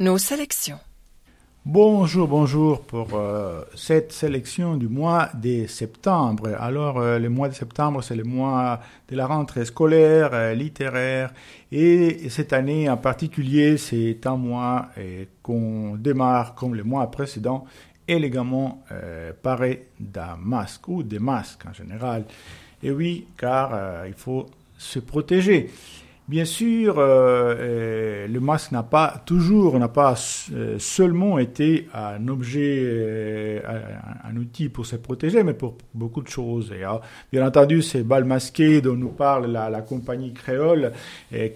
Nos sélections. Bonjour, bonjour pour euh, cette sélection du mois de septembre. Alors, euh, le mois de septembre, c'est le mois de la rentrée scolaire, euh, littéraire, et cette année en particulier, c'est un mois qu'on démarre comme le mois précédent, élégamment paré d'un masque ou des masques en général. Et oui, car il faut se protéger. Bien sûr, euh, euh, le masque n'a pas toujours, n'a pas euh, seulement été un objet, un, outil pour se protéger, mais pour beaucoup de choses. Et, bien entendu, ces balles masquées dont nous parle la, compagnie créole,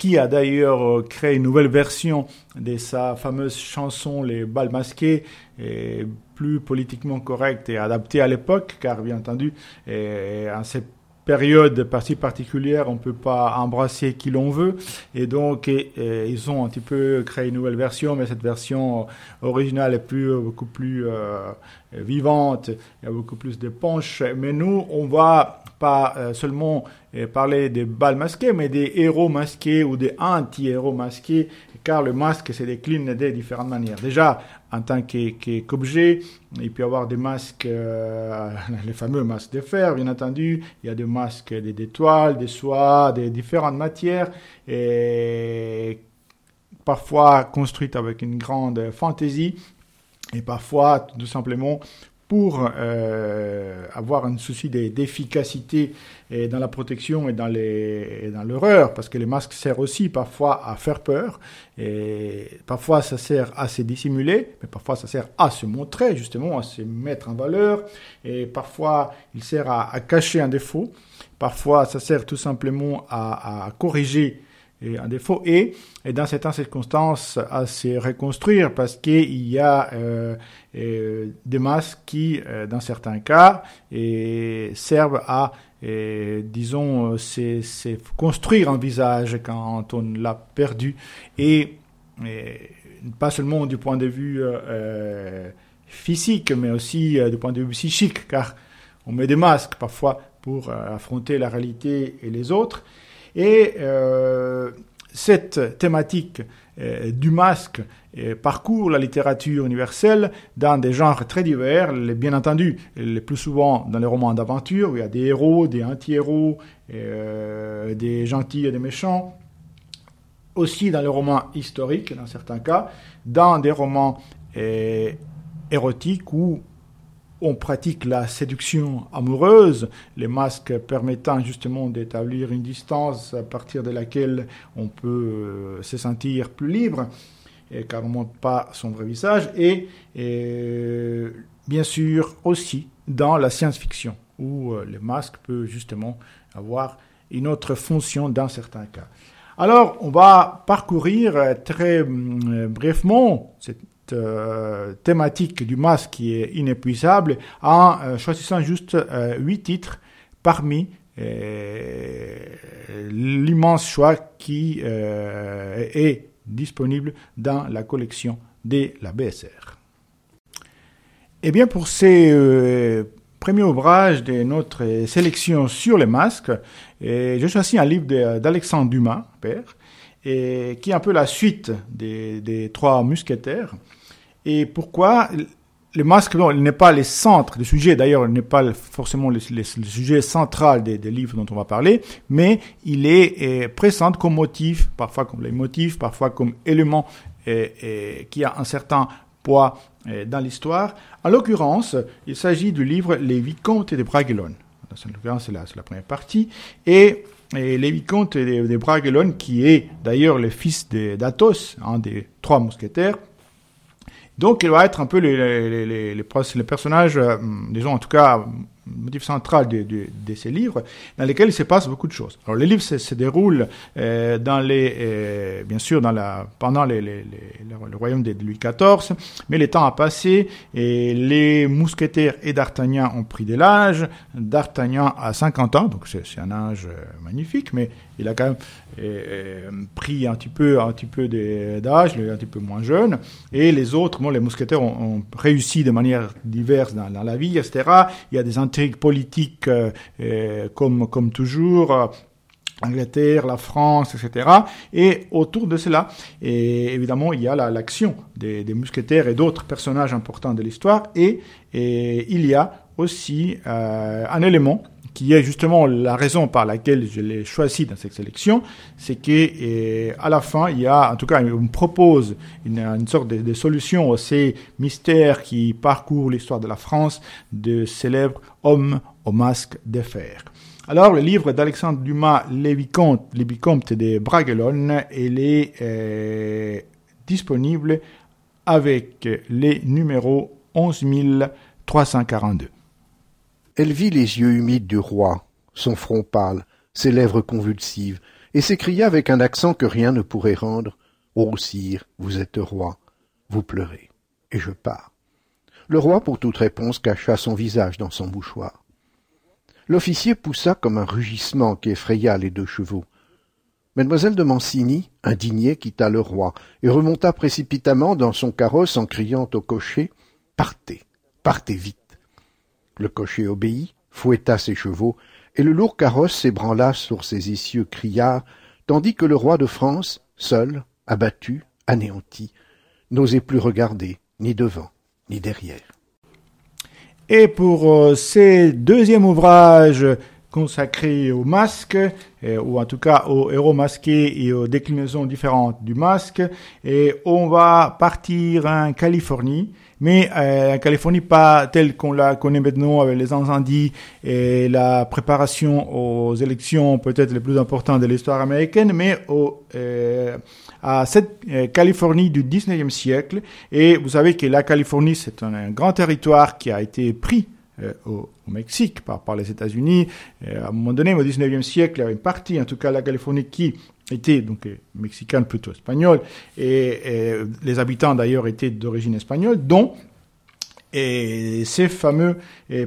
qui a d'ailleurs créé une nouvelle version de sa fameuse chanson Les balles masquées, plus politiquement correcte et adaptée à l'époque, car bien entendu, en cette période partie particulière, on peut pas embrasser qui l'on veut. Et donc, ils ont un petit peu créé une nouvelle version, mais cette version originale est plus, beaucoup plus euh, vivante, il y a beaucoup plus de punch. Mais nous, on va pas euh, seulement euh, parler des balles masquées, mais des héros masqués ou des anti-héros masqués, car le masque se décline de différentes manières. Déjà, en tant qu'objet, il peut y avoir des masques, euh, les fameux masques de fer, bien entendu, il y a des masques d'étoiles, des soies, des différentes matières, et parfois construites avec une grande fantaisie, et parfois tout simplement pour euh, avoir un souci d'efficacité dans la protection et dans l'horreur, parce que les masques servent aussi parfois à faire peur, et parfois ça sert à se dissimuler, mais parfois ça sert à se montrer, justement, à se mettre en valeur, et parfois il sert à, cacher un défaut, parfois ça sert tout simplement à, à corriger un défaut et, et, dans certaines circonstances à se reconstruire parce qu'il y a euh, euh, des masques qui, euh, dans certains cas, et servent à, disons, c'est construire un visage quand on l'a perdu et, pas seulement du point de vue physique, mais aussi du point de vue psychique, car on met des masques parfois pour affronter la réalité et les autres. Et euh, cette thématique euh, du masque euh, parcourt la littérature universelle dans des genres très divers, bien entendu, le plus souvent dans les romans d'aventure, où il y a des héros, des anti-héros, des gentils et des méchants, aussi dans les romans historiques, dans certains cas, dans des romans érotiques ou on pratique la séduction amoureuse, les masques permettant justement d'établir une distance à partir de laquelle on peut euh, se sentir plus libre, et car on ne montre pas son vrai visage, et, bien sûr aussi dans la science-fiction, où euh, le masque peut justement avoir une autre fonction dans certains cas. Alors, on va parcourir euh, très brièvement cette thématique du masque qui est inépuisable en euh, choisissant juste euh, huit titres parmi l'immense choix qui est disponible dans la collection de la BSR. Eh bien, pour ces premiers ouvrages de notre sélection sur les masques, j'ai choisi un livre d'Alexandre Dumas, père, qui est un peu la suite des, trois mousquetaires. Et pourquoi le masque, n'est pas le centre du sujet, d'ailleurs, il n'est pas forcément le, sujet central des, livres dont on va parler, mais il est, présent comme motif, parfois comme motifs, parfois comme élément qui a un certain poids dans l'histoire. En l'occurrence, il s'agit du livre Les Vicomtes de Bragelonne. En l'occurrence, c'est la, la, première partie. Et, Les Vicomtes de, Bragelonne, qui est d'ailleurs le fils d'Athos, un des trois mousquetaires, donc, il va être un peu les, les, les, les personnages, euh, disons en tout cas, motif central de, ces livres, dans lesquels il se passe beaucoup de choses. Alors, les livres se, déroulent euh, dans les, euh, bien sûr, pendant le royaume de Louis XIV, mais le temps a passé et les mousquetaires et d'Artagnan ont pris de l'âge. D'Artagnan a 50 ans, donc c'est un âge euh, magnifique, mais il a quand même pris un petit peu, un petit peu d'âge, il est un petit peu moins jeune, et les autres, bon, les mousquetaires ont, ont réussi de manière diverse dans, dans, la vie, etc. Il y a des intrigues politiques euh, euh, comme, comme toujours. Angleterre, la France, etc. Et autour de cela, et évidemment, il y a l'action des, des, mousquetaires et d'autres personnages importants de l'histoire. Et, et, il y a aussi euh, un élément qui est justement la raison par laquelle je l'ai choisi dans cette sélection, c'est que à la fin, il y a, en tout cas, on propose une, sorte de, de, solution à ces mystères qui parcourent l'histoire de la France, de célèbres hommes au masque de fer. Alors, le livre d'Alexandre Dumas, Les Vicomtes, Les Vicomtes de Bragelonne, il est euh, disponible avec les numéros 11342. Elle vit les yeux humides du roi, son front pâle, ses lèvres convulsives, et s'écria avec un accent que rien ne pourrait rendre Ô sire, vous êtes roi, vous pleurez, et je pars. Le roi, pour toute réponse, cacha son visage dans son mouchoir. L'officier poussa comme un rugissement qui effraya les deux chevaux. Mademoiselle de Mancini, indignée, quitta le roi et remonta précipitamment dans son carrosse en criant au cocher Partez, partez vite. Le cocher obéit, fouetta ses chevaux, et le lourd carrosse s'ébranla sur ses essieux criards, tandis que le roi de France, seul, abattu, anéanti, n'osait plus regarder, ni devant, ni derrière. Et pour euh, ces deuxième ouvrage consacré au masque, euh, ou en tout cas aux héros masqués et aux déclinaisons différentes du masque, et on va partir en Californie mais euh, la Californie pas telle qu'on la connaît maintenant avec les incendies et la préparation aux élections peut-être les plus importantes de l'histoire américaine, mais euh, à cette euh, Californie du 19e siècle. Et vous savez que la Californie, c'est un, grand territoire qui a été pris euh, au, au, Mexique par, par les États-Unis. à un moment donné, au 19e siècle, il y avait une partie, en tout cas la Californie, qui était donc euh, mexicaine plutôt espagnole, et, et les habitants d'ailleurs étaient d'origine espagnole, dont et ces fameux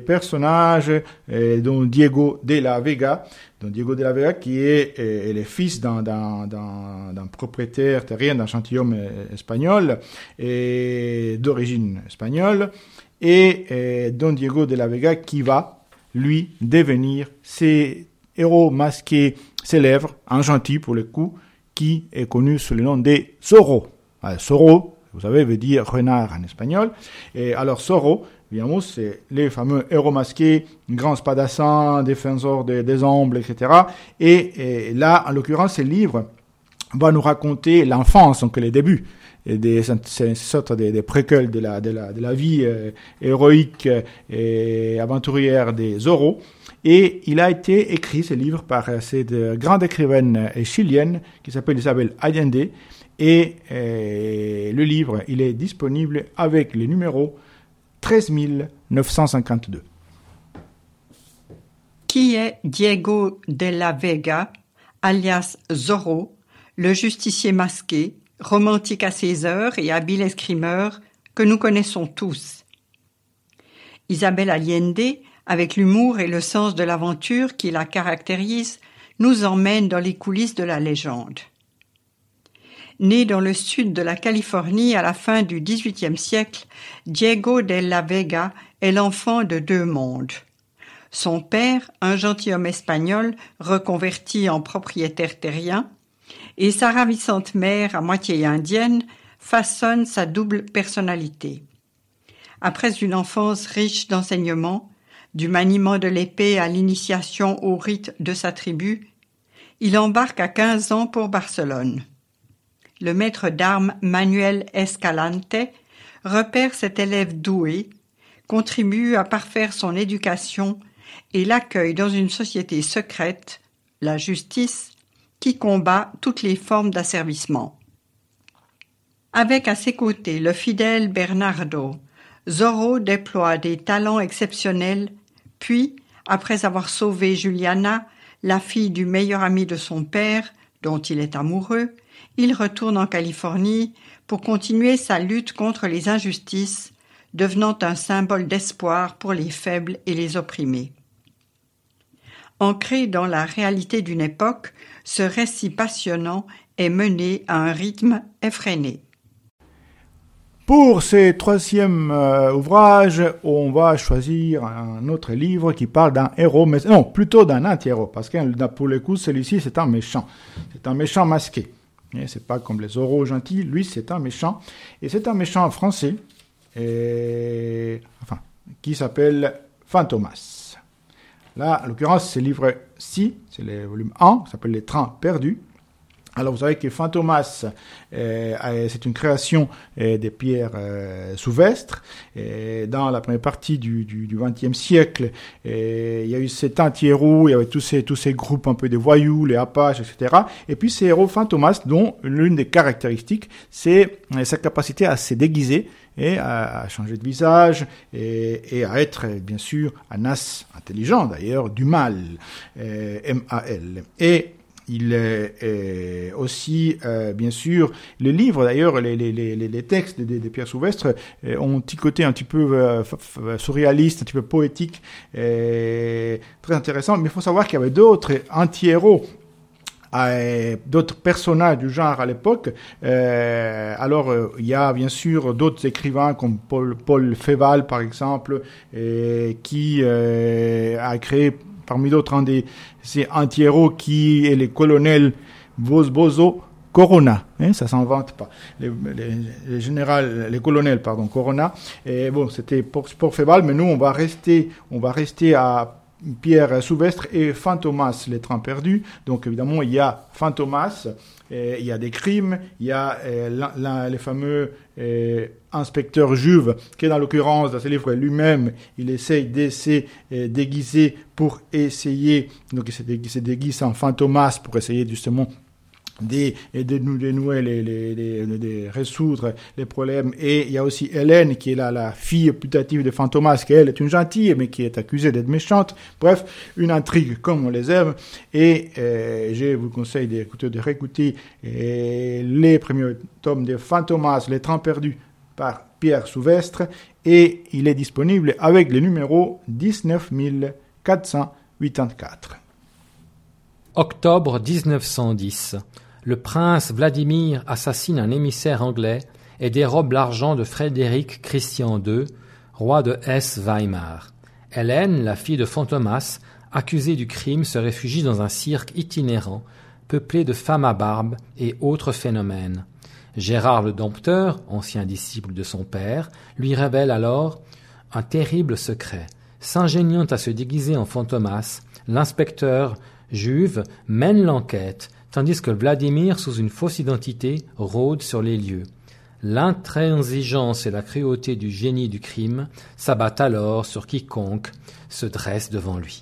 personnages dont Diego de la Vega, dont Diego de la Vega qui est le fils d'un propriétaire terrien d'un gentilhomme espagnol et d'origine espagnole, et Don Diego de la Vega qui va lui devenir ces héros masqués célèbres, un gentil pour le coup, qui est connu sous le nom des Zorro. Zorro, vous savez, veut dire renard en espagnol. Et alors Zorro, évidemment, c'est les fameux héros masqués, grand spadassin, défenseur des, des ombres, etc. Et, là, en l'occurrence, ce livre va nous raconter l'enfance, donc les débuts des sortes des, des de la, de la, de vie euh, héroïque et aventurière des Zorro. Et il a été écrit, ce livre, par cette grande écrivaine chilienne qui s'appelle Isabelle Allende. Et euh, le livre, il est disponible avec le numéro 13 952. Qui est Diego de la Vega, alias Zorro, le justicier masqué, romantique à ses heures et habile escrimeur que nous connaissons tous? Isabelle Allende, avec l'humour et le sens de l'aventure qui la caractérise, nous emmène dans les coulisses de la légende. Né dans le sud de la Californie à la fin du XVIIIe siècle, Diego de la Vega est l'enfant de deux mondes. Son père, un gentilhomme espagnol reconverti en propriétaire terrien, et sa ravissante mère, à moitié indienne, façonnent sa double personnalité. Après une enfance riche d'enseignements, du maniement de l'épée à l'initiation au rite de sa tribu, il embarque à quinze ans pour Barcelone le maître d'armes Manuel Escalante repère cet élève doué, contribue à parfaire son éducation et l'accueille dans une société secrète, la justice, qui combat toutes les formes d'asservissement. Avec à ses côtés le fidèle Bernardo, Zorro déploie des talents exceptionnels, puis, après avoir sauvé Juliana, la fille du meilleur ami de son père, dont il est amoureux, il retourne en Californie pour continuer sa lutte contre les injustices, devenant un symbole d'espoir pour les faibles et les opprimés. Ancré dans la réalité d'une époque, ce récit passionnant est mené à un rythme effréné. Pour ce troisième euh, ouvrage, on va choisir un autre livre qui parle d'un héros, mais non, plutôt d'un anti-héros, parce que pour le coup, celui-ci, c'est un méchant. C'est un méchant masqué. C'est pas comme les euros gentils, lui, c'est un méchant. Et c'est un méchant français, et, enfin, qui s'appelle Fantomas. Là, en l'occurrence, c'est le livre 6, c'est le volume 1, qui s'appelle Les Trains perdus. Alors vous savez que Fantomas, euh, c'est une création euh, des pierres euh, souvestres. dans la première partie du XXe siècle, il y a eu cet anti-héros, il y avait tous ces, tous ces groupes un peu de voyous, les Apaches, etc. Et puis ces héros Fantomas, dont l'une des caractéristiques, c'est sa capacité à se déguiser et à, changer de visage et, et, à être, bien sûr, un as intelligent d'ailleurs, du mal, M-A-L. Et il est, aussi, euh, bien sûr, le livre, d'ailleurs, les, les, les, les, textes des, des Pierre Souvestre euh, ont un petit côté un petit peu euh, surréaliste, un petit peu poétique, très intéressant. Mais il faut savoir qu'il y avait d'autres anti-héros d'autres personnages du genre à l'époque. alors, il y a bien sûr d'autres écrivains comme Paul, Paul Féval, par exemple, qui a créé parmi d'autres un des ces anti-héros qui est le colonel Bozo Corona, hein, ça s'invente pas. Les, les, général, les colonels, pardon, Corona. Et bon, c'était pour, pour Féval, mais nous, on va rester, on va rester à Pierre Souvestre et Fantomas, les trains perdus. Donc évidemment, il y a Fantomas, il y a des crimes, il y a euh, les fameux euh, inspecteur Juve, qui dans l'occurrence, dans ce livre lui-même, il essaye d'essayer euh, déguiser pour essayer, donc il se déguise en fantomas pour essayer justement de, de, nouer, les, résoudre les problèmes. Et il y a aussi Hélène, qui est la, la fille putative de Fantomas, qui elle est une gentille, mais qui est accusée d'être méchante. Bref, une intrigue comme on les aime. Et euh, je vous conseille d'écouter, de réécouter euh, les premiers tomes de Fantomas, Les Trains perdus, par Pierre Souvestre. Et il est disponible avec le numéro 19484. Octobre 1910 le prince Vladimir assassine un émissaire anglais et dérobe l'argent de Frédéric Christian II, roi de Hesse-Weimar. Hélène, la fille de Fantomas, accusée du crime, se réfugie dans un cirque itinérant, peuplé de femmes à barbe et autres phénomènes. Gérard le Dompteur, ancien disciple de son père, lui révèle alors un terrible secret. S'ingéniant à se déguiser en Fantomas, l'inspecteur Juve mène l'enquête tandis que Vladimir, sous une fausse identité, rôde sur les lieux. L'intransigeance et la cruauté du génie du crime s'abattent alors sur quiconque se dresse devant lui.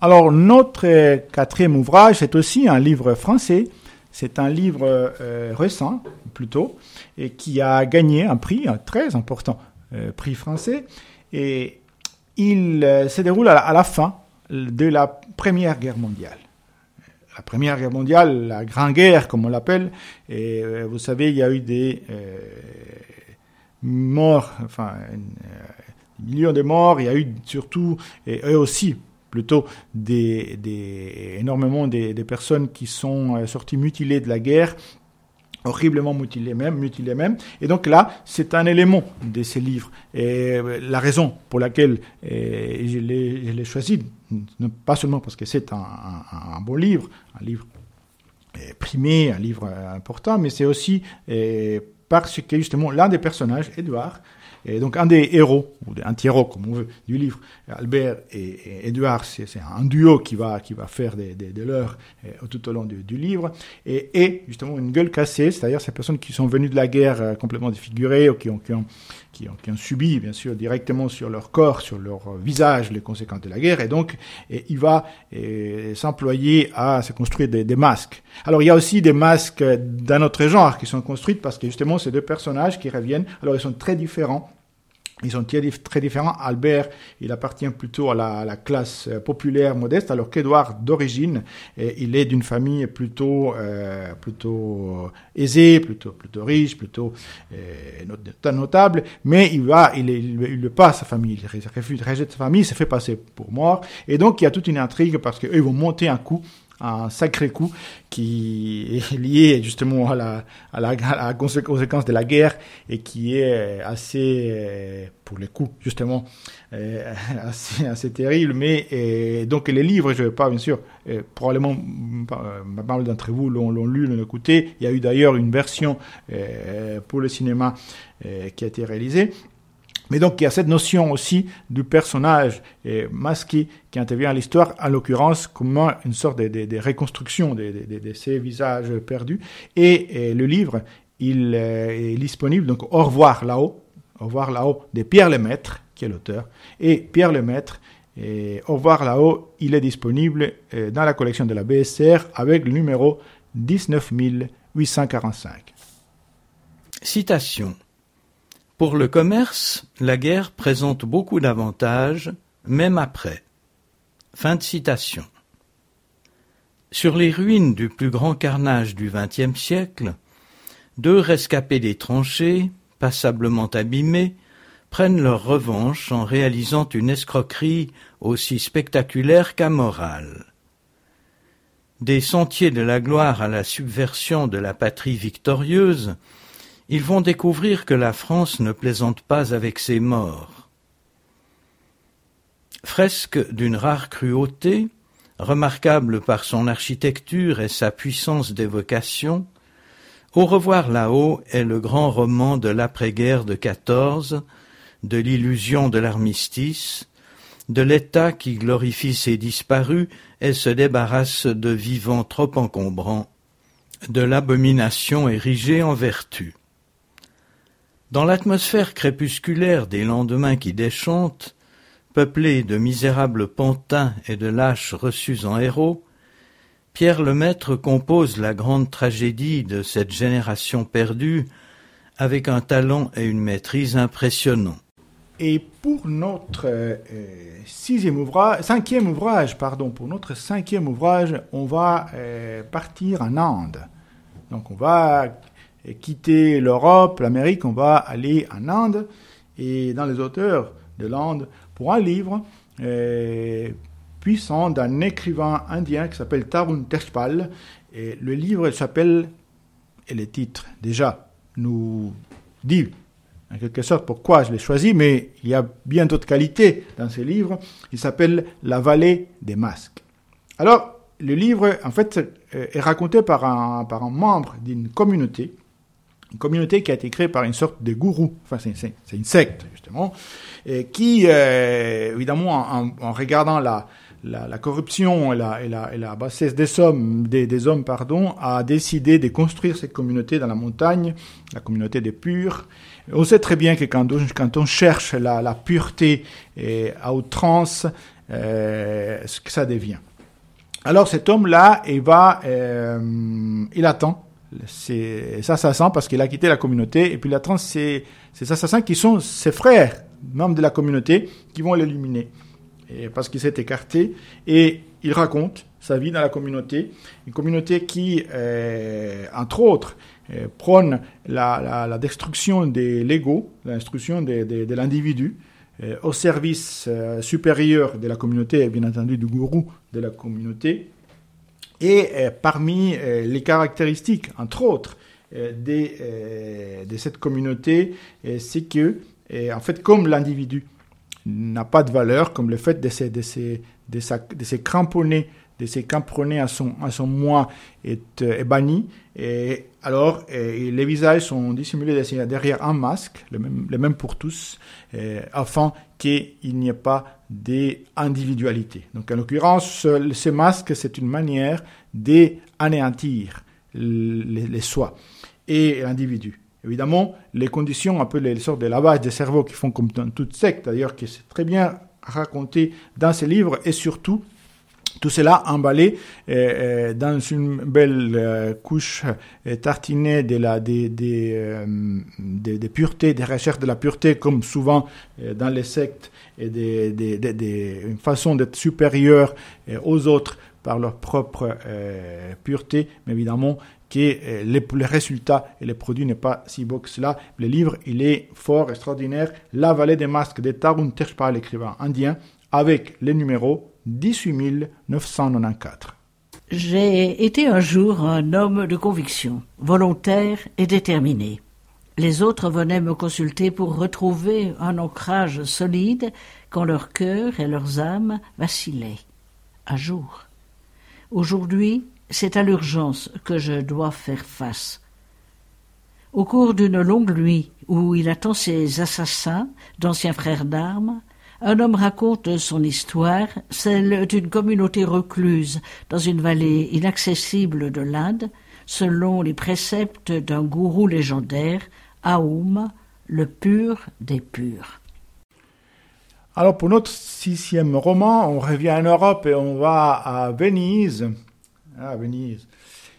Alors notre quatrième ouvrage est aussi un livre français. C'est un livre euh, récent plutôt et qui a gagné un prix, un très important euh, prix français. Et il euh, se déroule à la fin de la Première Guerre mondiale la Première Guerre mondiale, la Grande Guerre, comme on l'appelle. Et vous savez, il y a eu des morts, enfin, euh, millions de morts. Il y a eu surtout, et eux aussi, plutôt, des, énormément des, personnes qui sont sorties mutilées de la guerre horriblement mutilé même, même. Et donc là, c'est un élément de ces livres. Et la raison pour laquelle je l'ai choisi, pas seulement parce que c'est un, bon livre, un livre primé, un livre important, mais c'est aussi parce que justement l'un des personnages, Edouard, et donc un des héros, ou un héros comme on veut, du livre, Albert et, Edouard, c'est un duo qui va, qui va faire des, des, des euh, tout au long du, du livre, et, et, justement une gueule cassée, c'est-à-dire ces personnes qui sont venues de la guerre euh, complètement défigurées, ou qui ont, qui ont, qui ont, qui ont, subi, bien sûr, directement sur leur corps, sur leur visage, les conséquences de la guerre, et donc il va s'employer à se construire des, des, masques. Alors il y a aussi des masques d'un autre genre qui sont construits parce que justement ces deux personnages qui reviennent, alors ils sont très différents ils sont très différents. Albert, il appartient plutôt à la, la classe euh, populaire modeste, alors qu'Edouard, d'origine, il est d'une famille plutôt, euh, plutôt aisée, plutôt, plutôt riche, plutôt euh, notable, mais il va, il, il, il passe sa famille, il rejette sa famille, il se fait passer pour mort, et donc il y a toute une intrigue parce qu'eux, ils vont monter un coup un sacré coup qui est lié justement à la, à la, conséquence de la guerre et qui est assez, euh, pour les coups justement, euh, assez, assez terrible. Mais et donc les livres, je ne vais pas bien sûr, euh, probablement pas mal d'entre vous l'ont lu, l'ont écouté. Il y a eu d'ailleurs une version pour le cinéma qui a été réalisée. Mais donc il y a cette notion aussi du personnage masqué qui intervient à l'histoire, en l'occurrence comme une sorte de, reconstruction de, ces visages perdus. Et, le livre, il est disponible, donc Au revoir là-haut, Au revoir là-haut de Pierre Lemaître, qui est l'auteur. Et Pierre Lemaître, et Au revoir là-haut, il est disponible euh, dans la collection de la BSR avec le numéro 19845. Citation. Pour le commerce, la guerre présente beaucoup d'avantages, même après. Sur les ruines du plus grand carnage du XXe siècle, deux rescapés des tranchées, passablement abîmés, prennent leur revanche en réalisant une escroquerie aussi spectaculaire qu'amorale. Des sentiers de la gloire à la subversion de la patrie victorieuse, ils vont découvrir que la France ne plaisante pas avec ses morts. Fresque d'une rare cruauté, remarquable par son architecture et sa puissance d'évocation, Au revoir là-haut est le grand roman de l'après-guerre de quatorze, de l'illusion de l'armistice, de l'État qui glorifie ses disparus et se débarrasse de vivants trop encombrants, de l'abomination érigée en vertu. Dans l'atmosphère crépusculaire des lendemains qui déchantent, peuplée de misérables pantins et de lâches reçus en héros, Pierre Lemaître compose la grande tragédie de cette génération perdue avec un talent et une maîtrise impressionnants. Et pour notre euh, cinquième ouvrage, pardon, pour notre cinquième ouvrage, on va euh, partir en Inde. Donc on va quitter l'Europe, l'Amérique, on va aller en Inde et dans les auteurs de l'Inde pour un livre euh, puissant d'un écrivain indien qui s'appelle Tarun Teshpal. Et le livre s'appelle, et le titre déjà nous dit en quelque sorte pourquoi je l'ai choisi, mais il y a bien d'autres qualités dans ce livre. Il s'appelle La vallée des masques. Alors, le livre, en fait, euh, est raconté par un, par un membre d'une communauté une communauté qui a été créée par une sorte de gourou, enfin c'est une secte justement, et qui, euh, évidemment, en, regardant la, corruption et la, et, bassesse des hommes, des, hommes, pardon, a décidé de construire cette communauté dans la montagne, la communauté des purs. On sait très bien que quand on, cherche la, la pureté et à outrance, euh, ce que ça devient. Alors cet homme-là, il va, euh, il attend c'est assassin parce qu'il a quitté la communauté. Et puis la trans, c'est ces assassins qui sont ses frères, membres de la communauté, qui vont l'éliminer. Parce qu'il s'est écarté. Et il raconte sa vie dans la communauté. Une communauté qui, euh, entre autres, euh, prône la, destruction des légaux, la destruction de, l'individu, euh, au service supérieur de la communauté et bien entendu du gourou de la communauté. Et euh, parmi euh, les caractéristiques, entre autres, euh, de, cette communauté, c'est que, en fait, comme l'individu n'a pas de valeur, comme le fait de se, de de cramponner, de se cramponner à son, à son moi est, est banni, et alors et les visages sont dissimulés derrière un masque, le même, pour tous, afin qu'il n'y ait pas d'individualité. Donc en l'occurrence, ce masque, c'est une manière d'anéantir les, les soi et l'individu. Évidemment, les conditions, un peu les sortes de lavage des cerveaux qui font comme dans toute secte, d'ailleurs, qui est très bien raconté dans ces livres, et surtout tout cela emballé euh, euh, dans une belle euh, couche tartinée de la des des, des, recherches de la pureté, comme souvent dans les sectes, et des, une façon d'être supérieur aux autres par leur propre pureté, mais évidemment que les, les, résultats et les produits n'est pas si beau que cela. Le livre, il est fort, extraordinaire. La vallée des masques de Tarun Teshpa, l'écrivain indien, avec les numéros 18 994. J'ai été un jour un homme de conviction, volontaire et déterminé. Les autres venaient me consulter pour retrouver un ancrage solide quand leur cœur et leurs âmes vacillaient. Un jour. Aujourd'hui, c'est à l'urgence que je dois faire face. Au cours d'une longue nuit où il attend ses assassins, d'anciens frères d'armes, un homme raconte son histoire, celle d'une communauté recluse dans une vallée inaccessible de l'Inde, selon les préceptes d'un gourou légendaire, Aoum, le pur des purs. Alors pour notre sixième roman, on revient en Europe et on va à Venise. À Venise.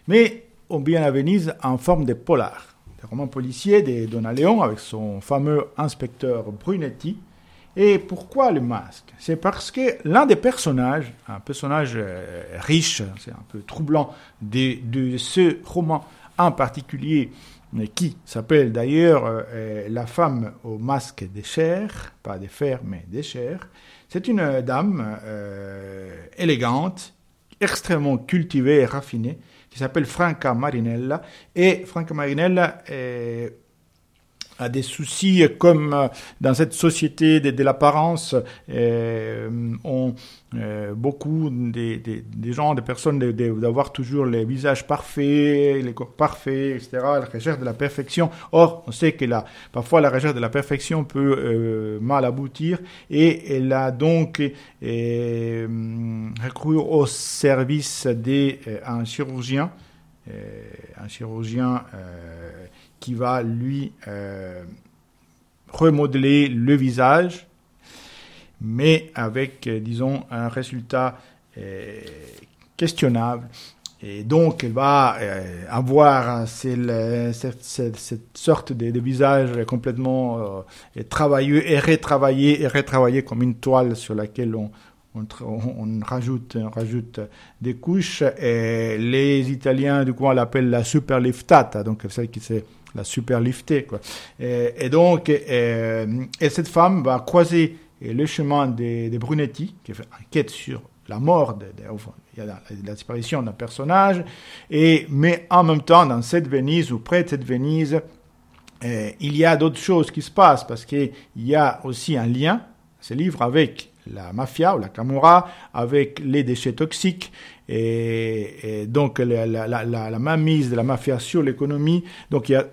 Mais on vient à Venise en forme de polar. Des romans policiers de Donaleon avec son fameux inspecteur Brunetti. Et pourquoi le masque? C'est parce que l'un des personnages, un personnage euh, riche, c'est un peu troublant, de, ce roman en particulier, qui s'appelle d'ailleurs euh, La femme au masque de chair, pas de fer, mais de chair. C'est une dame euh, élégante, extrêmement cultivée et raffinée, qui s'appelle Franca Marinella. Et Franca Marinella est a des soucis comme euh, dans cette société de, l'apparence, euh, ont euh, beaucoup des, gens, des personnes d'avoir toujours les visages parfaits, les corps parfaits, etc. La recherche de la perfection. Or, on sait que la, parfois la recherche de la perfection peut mal aboutir et elle a donc recouru au service d'un chirurgien, un chirurgien qui va lui euh, remodeler le visage, mais avec, euh, disons, un résultat euh, questionnable. Et donc, elle va avoir cette, sorte de, visage complètement travailleux et retravaillé et retravaillé comme une toile sur laquelle on, on, rajoute, rajoute des couches. Et les Italiens, du coup, l'appellent la superliftata, donc celle qui s'est la super liftée. Quoi. Et, donc, et, cette femme va croiser le chemin des, Brunetti, qui enquête sur la mort, de, a la, disparition d'un personnage, et, mais en même temps, dans cette Venise, ou près de cette Venise, il y a d'autres choses qui se passent, parce qu'il y a aussi un lien, ce livre, avec la mafia ou la camorra, avec les déchets toxiques, et, donc la, la, mainmise de la mafia sur l'économie. Donc il y a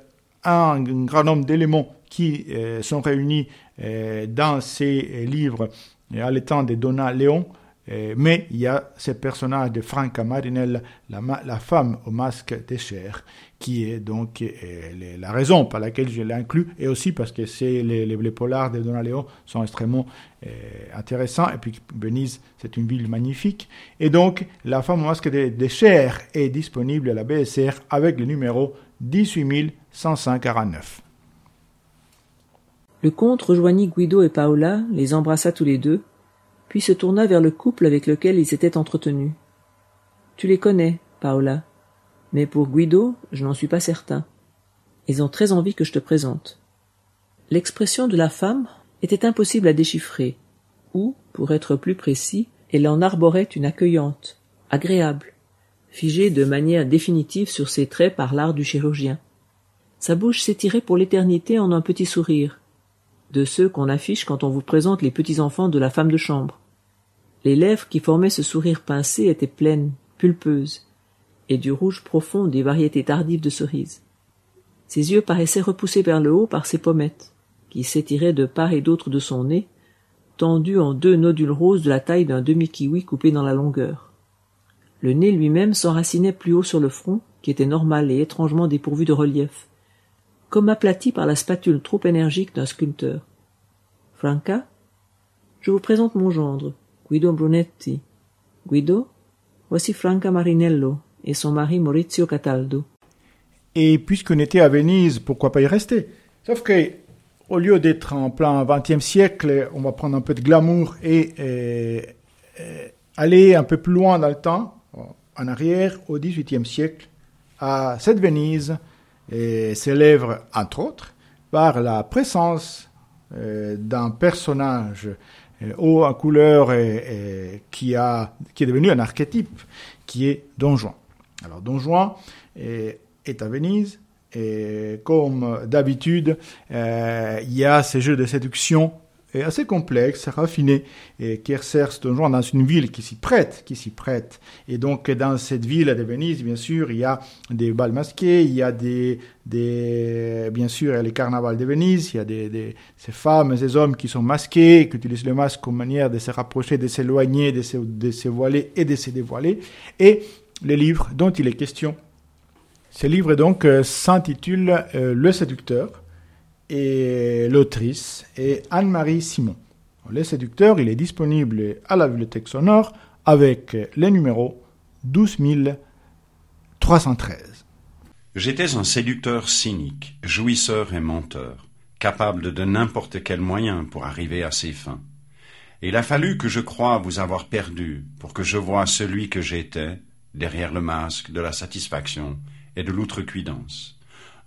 un grand nombre d'éléments qui euh, sont réunis euh, dans ces livres à l'état de Donna Léon, euh, mais il y a ce personnage de Franca Marinella, la, femme au masque de chair, qui est donc la raison par laquelle je l'ai inclus, et aussi parce que les, les, polars de Donna Léon sont extrêmement intéressants, et puis Venise, c'est une ville magnifique. Et donc, la femme au masque de, de chair est disponible à la BSR avec le numéro 18 105 Le comte rejoignit Guido et Paola, les embrassa tous les deux, puis se tourna vers le couple avec lequel ils s'étaient entretenus. Tu les connais, Paola, mais pour Guido, je n'en suis pas certain. Ils ont très envie que je te présente. L'expression de la femme était impossible à déchiffrer, ou, pour être plus précis, elle en arborait une accueillante, agréable, figé de manière définitive sur ses traits par l'art du chirurgien. Sa bouche s'étirait pour l'éternité en un petit sourire, de ceux qu'on affiche quand on vous présente les petits-enfants de la femme de chambre. Les lèvres qui formaient ce sourire pincé étaient pleines, pulpeuses, et du rouge profond des variétés tardives de cerises. Ses yeux paraissaient repoussés vers le haut par ses pommettes, qui s'étiraient de part et d'autre de son nez, tendus en deux nodules roses de la taille d'un demi-kiwi coupé dans la longueur. Le nez lui-même s'enracinait plus haut sur le front, qui était normal et étrangement dépourvu de relief, comme aplati par la spatule trop énergique d'un sculpteur. Franca, je vous présente mon gendre, Guido Brunetti. Guido, voici Franca Marinello et son mari Maurizio Cataldo. Et puisqu'on était à Venise, pourquoi pas y rester? Sauf que, au lieu d'être en plein XXe siècle, on va prendre un peu de glamour et, et aller un peu plus loin dans le temps, en arrière au XVIIIe siècle, à cette Venise s'élève, entre autres, par la présence euh, d'un personnage euh, haut en couleur qui, est devenu un archétype, qui est Don Juan. Alors Don Juan est, est à Venise et comme d'habitude, euh, il y a ces jeux de séduction est assez complexe, raffiné, et qui exerce toujours dans une ville qui s'y prête, qui s'y prête. Et donc, dans cette ville de Venise, bien sûr, il y a des bals masqués, il y a des, des bien sûr, les carnavals de Venise, il y a des, des, ces femmes ces hommes qui sont masqués, qui utilisent le masque comme manière de se rapprocher, de s'éloigner, de se, de se voiler et de se dévoiler. Et les livres dont il est question. Ce livre, donc, euh, s'intitule euh, Le séducteur et l'autrice est Anne-Marie Simon. Le séducteur, il est disponible à la bibliothèque sonore avec le numéro 12313. J'étais un séducteur cynique, jouisseur et menteur, capable de n'importe quel moyen pour arriver à ses fins. Il a fallu que je croie vous avoir perdu pour que je voie celui que j'étais derrière le masque de la satisfaction et de l'outrecuidance.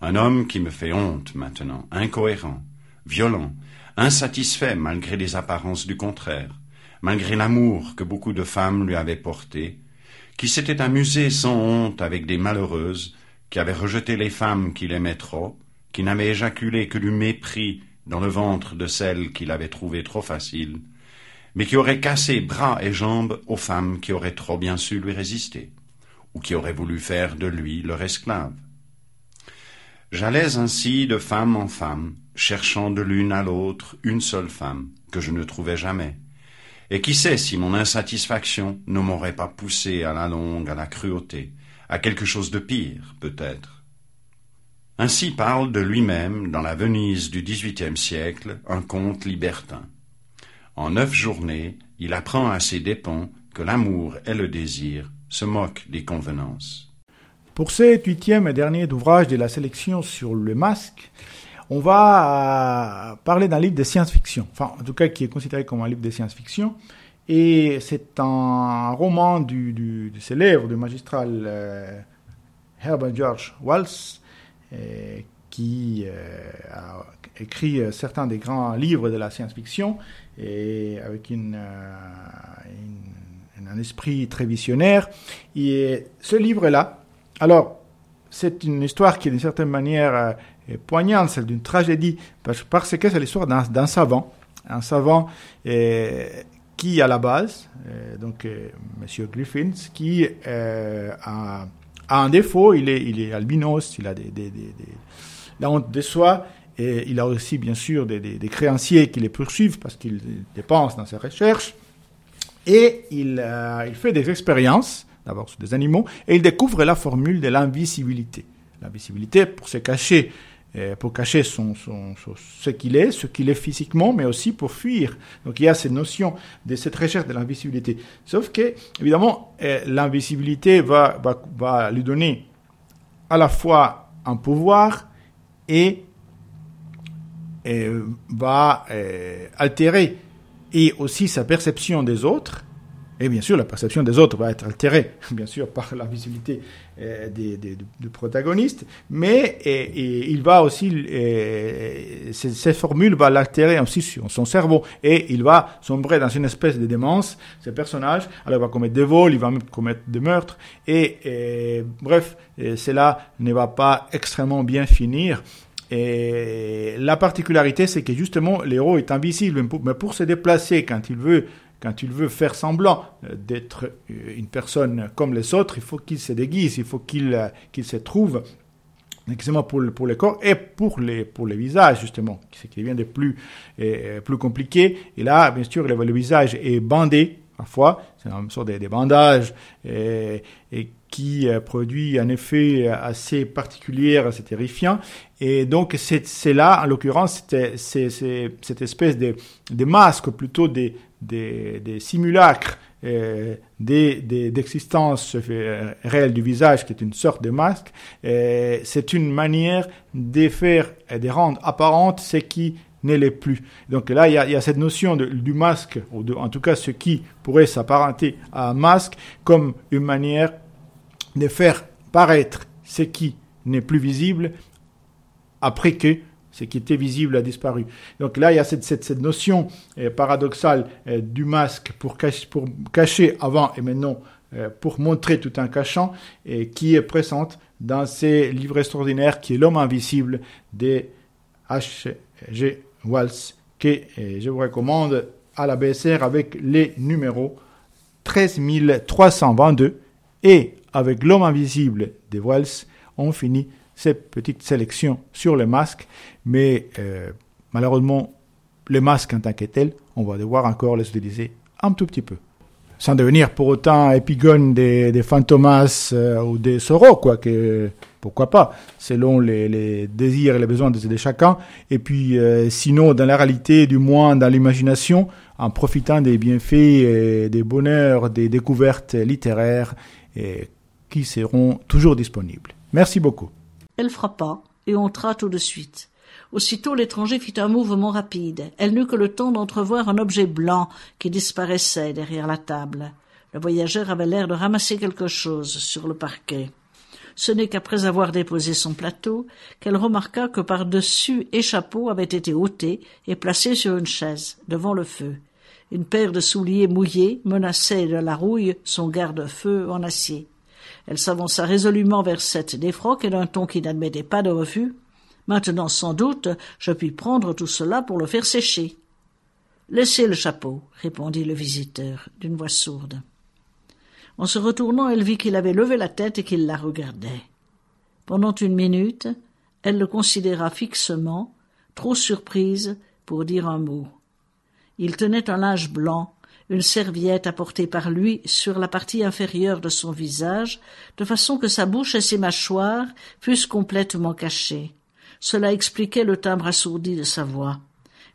Un homme qui me fait honte maintenant, incohérent, violent, insatisfait malgré les apparences du contraire, malgré l'amour que beaucoup de femmes lui avaient porté, qui s'était amusé sans honte avec des malheureuses, qui avaient rejeté les femmes qu'il aimait trop, qui n'avaient éjaculé que du mépris dans le ventre de celles qu'il avait trouvées trop faciles, mais qui auraient cassé bras et jambes aux femmes qui auraient trop bien su lui résister, ou qui auraient voulu faire de lui leur esclave. J'allais ainsi de femme en femme, cherchant de l'une à l'autre une seule femme, que je ne trouvais jamais. Et qui sait si mon insatisfaction ne m'aurait pas poussé à la longue à la cruauté, à quelque chose de pire, peut-être. Ainsi parle de lui-même, dans la Venise du XVIIIe siècle, un comte libertin. En neuf journées, il apprend à ses dépens que l'amour et le désir se moquent des convenances. Pour ce huitième et dernier ouvrage de la sélection sur le masque, on va euh, parler d'un livre de science-fiction, enfin en tout cas qui est considéré comme un livre de science-fiction. Et c'est un roman du, célèbre, du magistral euh, Herbert George Wells, euh, qui a écrit certains des grands livres de la science-fiction, et avec un esprit très visionnaire. Et ce livre-là, alors, c'est une histoire qui, d'une certaine manière, euh, est poignante, celle d'une tragédie, parce, que c'est l'histoire d'un savant, un savant euh, qui, à la base, euh, donc Monsieur Griffins, qui a, un défaut, il est, il est albinos, il a des, la honte de soi, et il a aussi, bien sûr, des, créanciers qui les poursuivent parce qu'ils dépensent dans ses recherches, et il fait des expériences d'abord sur des animaux, et il découvre la formule de l'invisibilité. L'invisibilité pour se cacher, euh, pour cacher son, ce qu'il est, ce qu'il est physiquement, mais aussi pour fuir. Donc il y a cette notion de cette recherche de l'invisibilité. Sauf que, évidemment, euh, l'invisibilité va, va, va lui donner à la fois un pouvoir et, va euh, altérer et aussi sa perception des autres et bien sûr, la perception des autres va être altérée, bien sûr, par la visibilité euh, des, du protagoniste, mais et, il va aussi, euh, ces, formules vont l'altérer aussi sur son cerveau, et il va sombrer dans une espèce de démence, ce personnage, alors il va commettre des vols, il va même commettre des meurtres, et, et bref, cela ne va pas extrêmement bien finir, et la particularité, c'est que justement, l'héros est invisible, mais pour se déplacer quand il veut quand il veut faire semblant euh, d'être euh, une personne comme les autres, il faut qu'il se déguise, il faut qu'il euh, qu'il se trouve excusez-moi pour le, pour le corps et pour les pour les visages justement ce qui devient de plus plus compliqué et là bien sûr le, visage est bandé parfois c'est une sorte de, bandages et, et qui produit un effet assez particulier, assez terrifiant. Et donc, c'est là, en l'occurrence, cette espèce de, de masque, plutôt des, des, des simulacres euh, d'existence euh, réelle du visage, qui est une sorte de masque, euh, c'est une manière de faire et de rendre apparente ce qui ne l'est plus. Donc là, il y a, il y a cette notion de, du masque, ou de, en tout cas ce qui pourrait s'apparenter à un masque, comme une manière de faire paraître ce qui n'est plus visible après que ce qui était visible a disparu. Donc là, il y a cette, notion euh, paradoxale euh, du masque pour cacher, avant et maintenant euh, pour montrer tout un cachant qui est présente dans ces livres extraordinaires qui est L'homme invisible de H.G. Wells que je vous recommande à la BSR avec les numéros 13322 et avec L'homme invisible de Wells, on finit cette petite sélection sur les masques, mais euh, malheureusement, les masques en tant que tels, on va devoir encore les utiliser un tout petit peu. Sans devenir pour autant épigone des, fantomas euh, ou des soraux, quoi, que pourquoi pas, selon les, désirs et les besoins de, chacun. Et puis, euh, sinon, dans la réalité, du moins dans l'imagination, en profitant des bienfaits, et des bonheurs, des découvertes littéraires qui seront toujours disponibles. Merci beaucoup. Elle frappa et entra tout de suite. Aussitôt l'étranger fit un mouvement rapide. Elle n'eut que le temps d'entrevoir un objet blanc qui disparaissait derrière la table. Le voyageur avait l'air de ramasser quelque chose sur le parquet. Ce n'est qu'après avoir déposé son plateau qu'elle remarqua que par-dessus et avait été ôté et placé sur une chaise, devant le feu. Une paire de souliers mouillés menaçait de la rouille son garde-feu en acier. Elle s'avança résolument vers cette défroque et d'un ton qui n'admettait pas de refus. Maintenant, sans doute, je puis prendre tout cela pour le faire sécher. Laissez le chapeau, répondit le visiteur d'une voix sourde. En se retournant, elle vit qu'il avait levé la tête et qu'il la regardait. Pendant une minute, elle le considéra fixement, trop surprise pour dire un mot. Il tenait un linge blanc, une serviette apportée par lui sur la partie inférieure de son visage, de façon que sa bouche et ses mâchoires fussent complètement cachées. Cela expliquait le timbre assourdi de sa voix.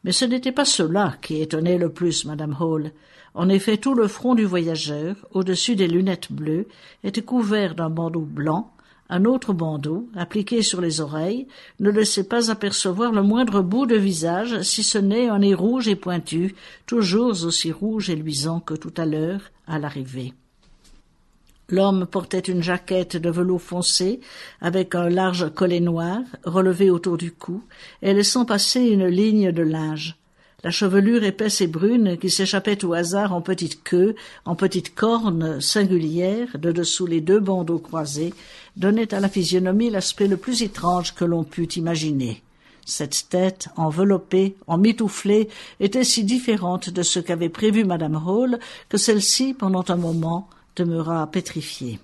Mais ce n'était pas cela qui étonnait le plus madame Hall. En effet, tout le front du voyageur, au-dessus des lunettes bleues, était couvert d'un bandeau blanc, un autre bandeau, appliqué sur les oreilles, ne laissait pas apercevoir le moindre bout de visage, si ce n'est un nez rouge et pointu, toujours aussi rouge et luisant que tout à l'heure, à l'arrivée. L'homme portait une jaquette de velours foncé, avec un large collet noir, relevé autour du cou, et laissant passer une ligne de linge la chevelure épaisse et brune qui s'échappait au hasard en petite queue, en petites cornes singulières, de dessous les deux bandeaux croisés, donnait à la physionomie l'aspect le plus étrange que l'on pût imaginer. Cette tête, enveloppée, emmitouflée, était si différente de ce qu'avait prévu madame Hall que celle-ci, pendant un moment, demeura pétrifiée.